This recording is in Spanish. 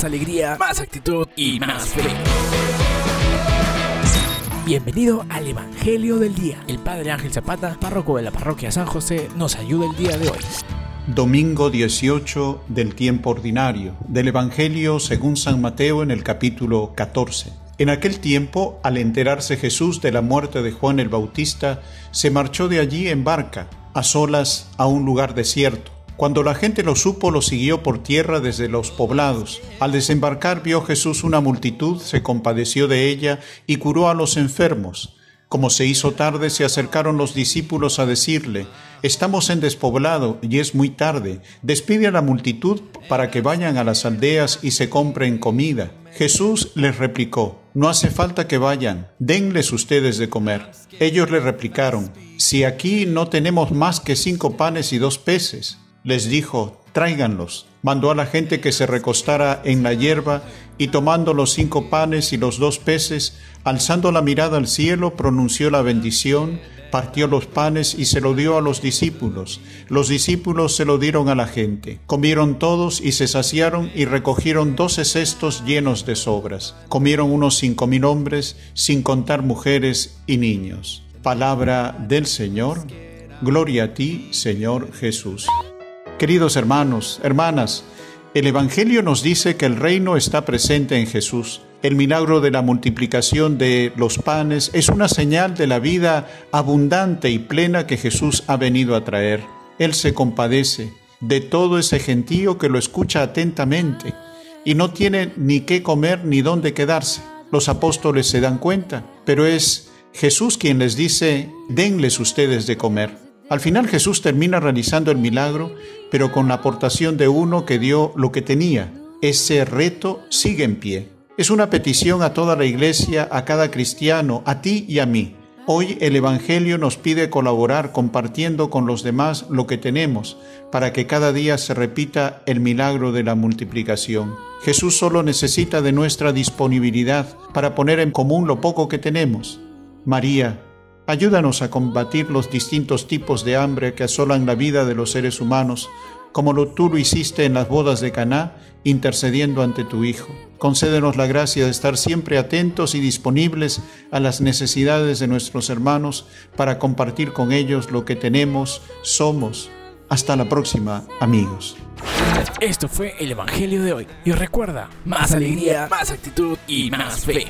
más alegría, más actitud y más fe. Bienvenido al Evangelio del Día. El Padre Ángel Zapata, párroco de la parroquia San José, nos ayuda el día de hoy. Domingo 18 del tiempo ordinario del Evangelio según San Mateo en el capítulo 14. En aquel tiempo, al enterarse Jesús de la muerte de Juan el Bautista, se marchó de allí en barca, a solas, a un lugar desierto. Cuando la gente lo supo, lo siguió por tierra desde los poblados. Al desembarcar vio Jesús una multitud, se compadeció de ella y curó a los enfermos. Como se hizo tarde, se acercaron los discípulos a decirle, Estamos en despoblado y es muy tarde. Despide a la multitud para que vayan a las aldeas y se compren comida. Jesús les replicó, No hace falta que vayan, denles ustedes de comer. Ellos le replicaron, Si aquí no tenemos más que cinco panes y dos peces. Les dijo, tráiganlos. Mandó a la gente que se recostara en la hierba y tomando los cinco panes y los dos peces, alzando la mirada al cielo, pronunció la bendición, partió los panes y se lo dio a los discípulos. Los discípulos se lo dieron a la gente. Comieron todos y se saciaron y recogieron doce cestos llenos de sobras. Comieron unos cinco mil hombres, sin contar mujeres y niños. Palabra del Señor. Gloria a ti, Señor Jesús. Queridos hermanos, hermanas, el Evangelio nos dice que el reino está presente en Jesús. El milagro de la multiplicación de los panes es una señal de la vida abundante y plena que Jesús ha venido a traer. Él se compadece de todo ese gentío que lo escucha atentamente y no tiene ni qué comer ni dónde quedarse. Los apóstoles se dan cuenta, pero es Jesús quien les dice, denles ustedes de comer. Al final Jesús termina realizando el milagro, pero con la aportación de uno que dio lo que tenía. Ese reto sigue en pie. Es una petición a toda la iglesia, a cada cristiano, a ti y a mí. Hoy el Evangelio nos pide colaborar compartiendo con los demás lo que tenemos, para que cada día se repita el milagro de la multiplicación. Jesús solo necesita de nuestra disponibilidad para poner en común lo poco que tenemos. María, Ayúdanos a combatir los distintos tipos de hambre que asolan la vida de los seres humanos, como lo, tú lo hiciste en las bodas de Caná, intercediendo ante tu Hijo. Concédenos la gracia de estar siempre atentos y disponibles a las necesidades de nuestros hermanos para compartir con ellos lo que tenemos, somos. Hasta la próxima, amigos. Esto fue el Evangelio de hoy. Y recuerda, más alegría, más actitud y más fe.